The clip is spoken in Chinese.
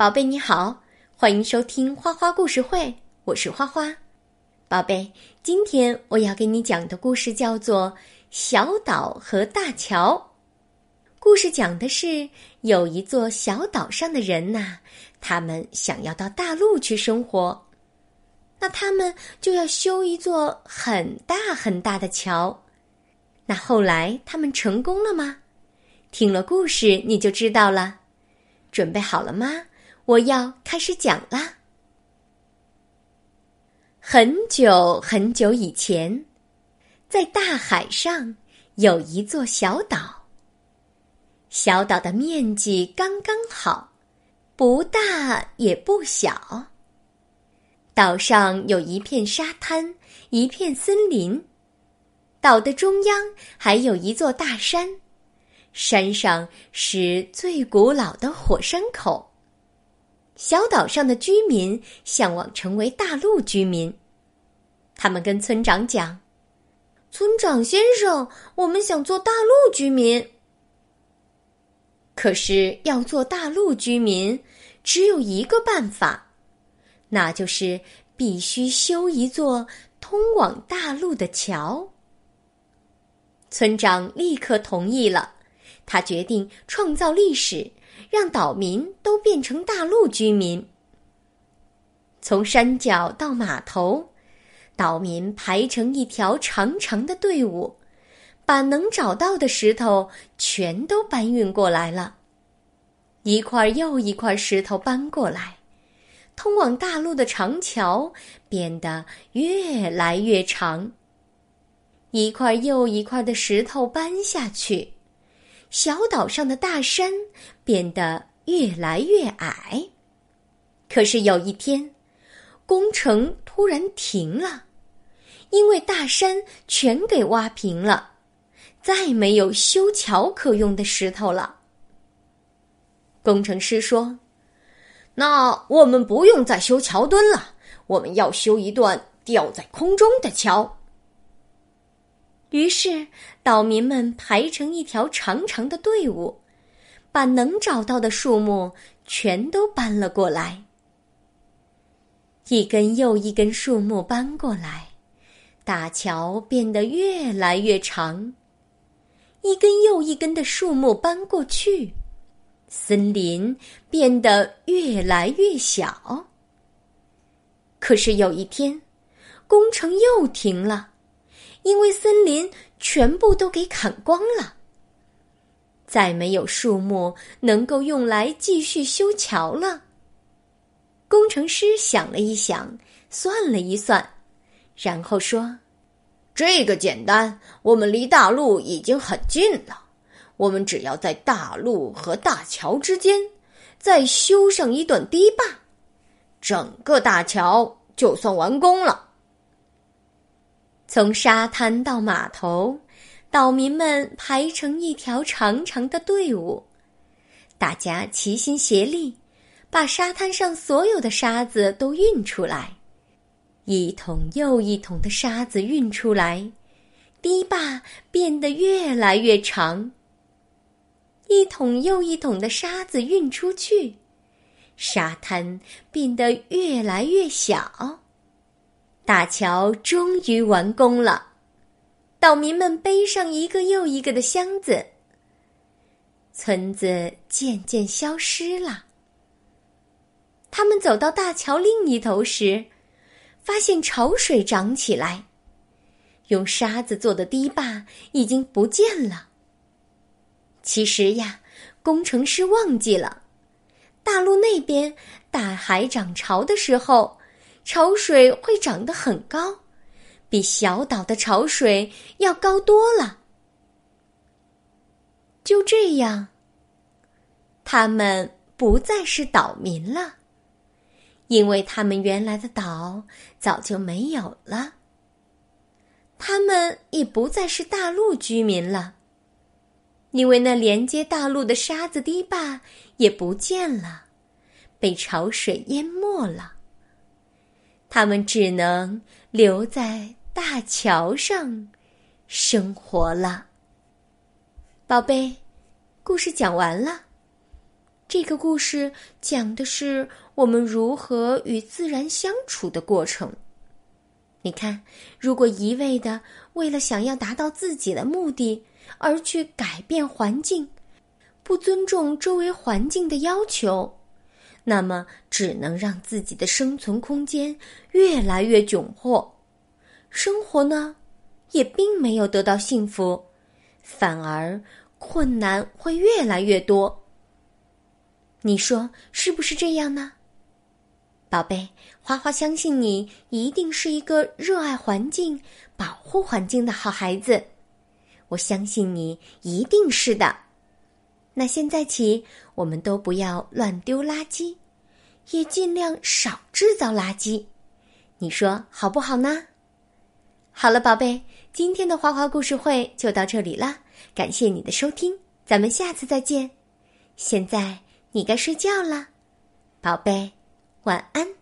宝贝你好，欢迎收听花花故事会，我是花花。宝贝，今天我要给你讲的故事叫做《小岛和大桥》。故事讲的是有一座小岛上的人呐，他们想要到大陆去生活，那他们就要修一座很大很大的桥。那后来他们成功了吗？听了故事你就知道了。准备好了吗？我要开始讲啦。很久很久以前，在大海上有一座小岛。小岛的面积刚刚好，不大也不小。岛上有一片沙滩，一片森林。岛的中央还有一座大山，山上是最古老的火山口。小岛上的居民向往成为大陆居民，他们跟村长讲：“村长先生，我们想做大陆居民。可是要做大陆居民，只有一个办法，那就是必须修一座通往大陆的桥。”村长立刻同意了，他决定创造历史。让岛民都变成大陆居民。从山脚到码头，岛民排成一条长长的队伍，把能找到的石头全都搬运过来了。一块又一块石头搬过来，通往大陆的长桥变得越来越长。一块又一块的石头搬下去。小岛上的大山变得越来越矮，可是有一天，工程突然停了，因为大山全给挖平了，再没有修桥可用的石头了。工程师说：“那我们不用再修桥墩了，我们要修一段吊在空中的桥。”于是，岛民们排成一条长长的队伍，把能找到的树木全都搬了过来。一根又一根树木搬过来，大桥变得越来越长；一根又一根的树木搬过去，森林变得越来越小。可是有一天，工程又停了。因为森林全部都给砍光了，再没有树木能够用来继续修桥了。工程师想了一想，算了一算，然后说：“这个简单，我们离大陆已经很近了。我们只要在大陆和大桥之间再修上一段堤坝，整个大桥就算完工了。”从沙滩到码头，岛民们排成一条长长的队伍，大家齐心协力，把沙滩上所有的沙子都运出来。一桶又一桶的沙子运出来，堤坝变得越来越长。一桶又一桶的沙子运出去，沙滩变得越来越小。大桥终于完工了，岛民们背上一个又一个的箱子。村子渐渐消失了。他们走到大桥另一头时，发现潮水涨起来，用沙子做的堤坝已经不见了。其实呀，工程师忘记了，大陆那边大海涨潮的时候。潮水会涨得很高，比小岛的潮水要高多了。就这样，他们不再是岛民了，因为他们原来的岛早就没有了。他们也不再是大陆居民了，因为那连接大陆的沙子堤坝也不见了，被潮水淹没了。他们只能留在大桥上生活了。宝贝，故事讲完了，这个故事讲的是我们如何与自然相处的过程。你看，如果一味的为了想要达到自己的目的而去改变环境，不尊重周围环境的要求，那么只能让自己的生存空间越来越窘迫，生活呢，也并没有得到幸福，反而困难会越来越多。你说是不是这样呢，宝贝？花花相信你一定是一个热爱环境、保护环境的好孩子，我相信你一定是的。那现在起，我们都不要乱丢垃圾，也尽量少制造垃圾。你说好不好呢？好了，宝贝，今天的花花故事会就到这里了。感谢你的收听，咱们下次再见。现在你该睡觉了，宝贝，晚安。